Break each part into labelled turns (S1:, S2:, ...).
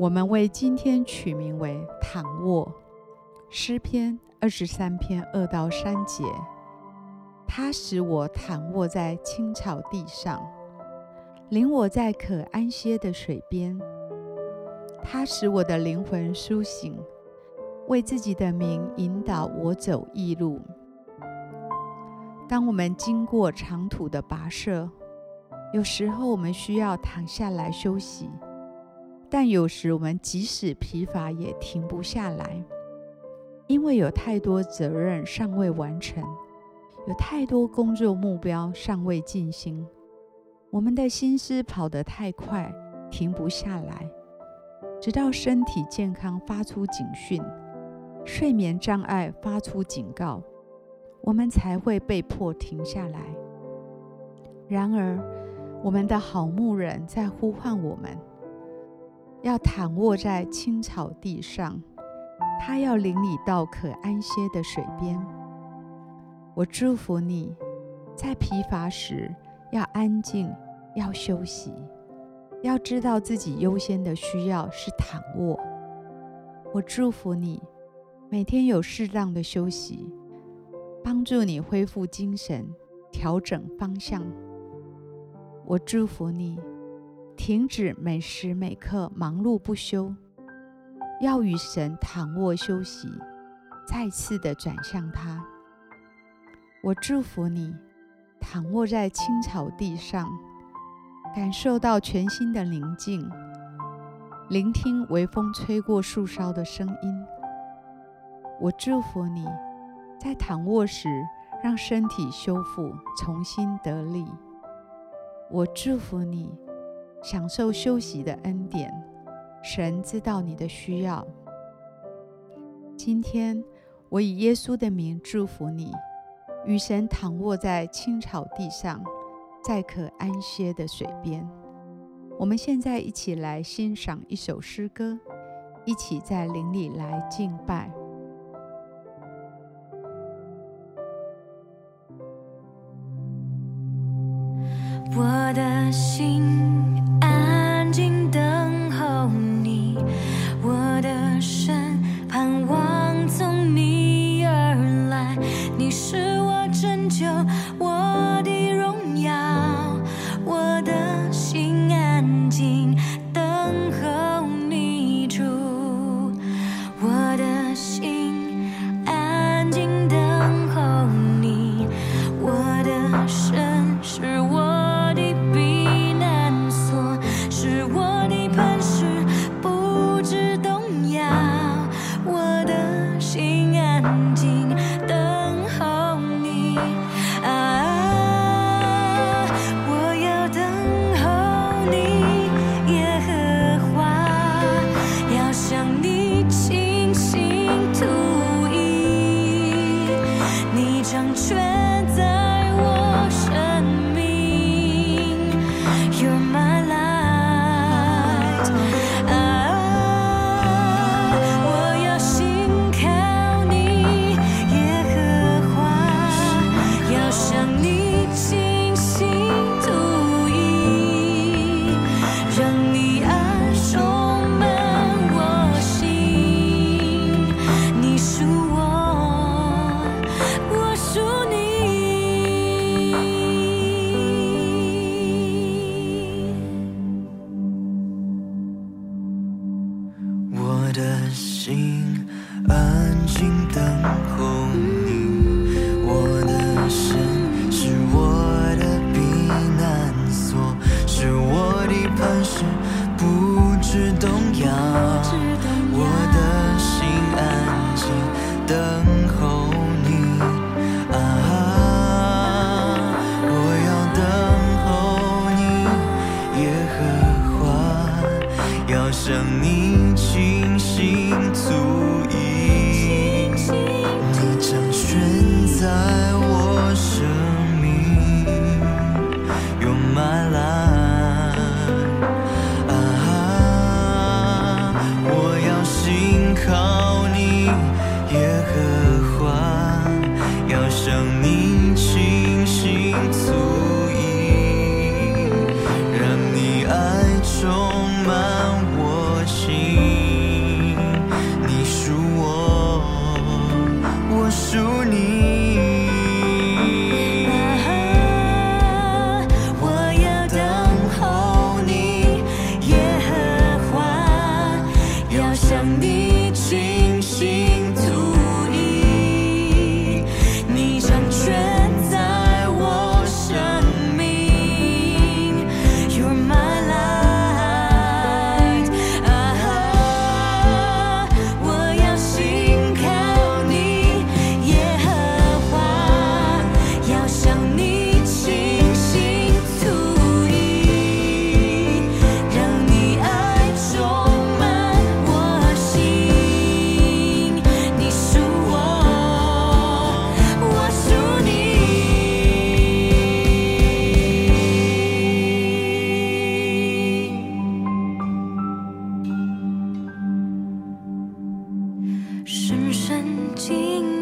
S1: 我们为今天取名为“躺卧”，诗篇二十三篇二到三节。他使我躺卧在青草地上，领我在可安歇的水边。他使我的灵魂苏醒，为自己的名引导我走义路。当我们经过长途的跋涉，有时候我们需要躺下来休息。但有时我们即使疲乏也停不下来，因为有太多责任尚未完成，有太多工作目标尚未进行，我们的心思跑得太快，停不下来，直到身体健康发出警讯，睡眠障碍发出警告，我们才会被迫停下来。然而，我们的好牧人在呼唤我们。要躺卧在青草地上，他要领你到可安歇的水边。我祝福你，在疲乏时要安静，要休息，要知道自己优先的需要是躺卧。我祝福你，每天有适当的休息，帮助你恢复精神，调整方向。我祝福你。停止每时每刻忙碌不休，要与神躺卧休息，再次的转向他。我祝福你，躺卧在青草地上，感受到全新的宁静，聆听微风吹过树梢的声音。我祝福你，在躺卧时让身体修复，重新得力。我祝福你。享受休息的恩典，神知道你的需要。今天，我以耶稣的名祝福你，与神躺卧在青草地上，在可安歇的水边。我们现在一起来欣赏一首诗歌，一起在林里来敬拜。
S2: 却
S3: 在我生命。我的心安静等候。你
S2: 清醒静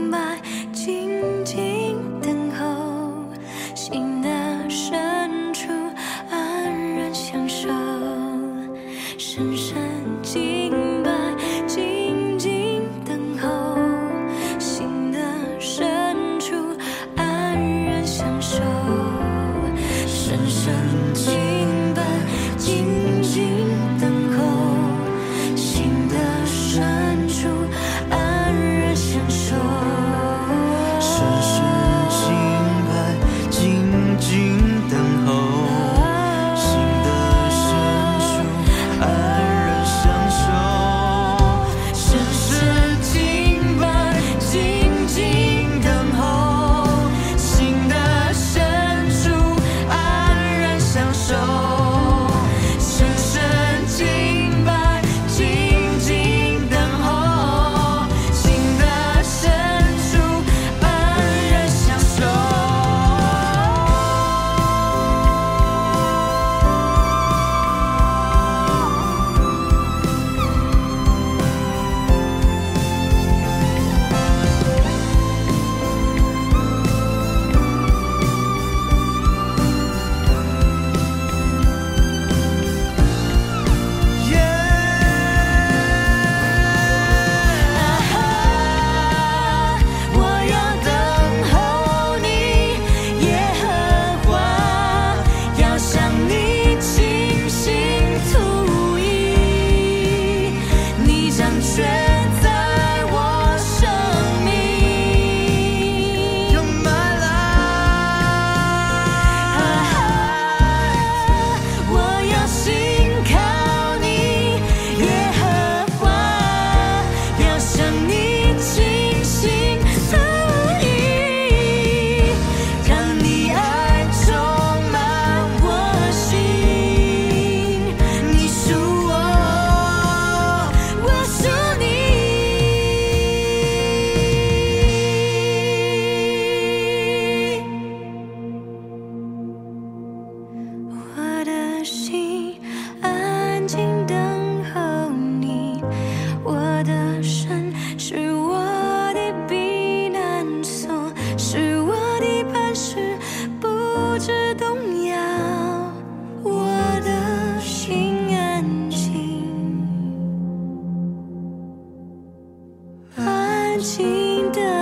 S2: 等候你。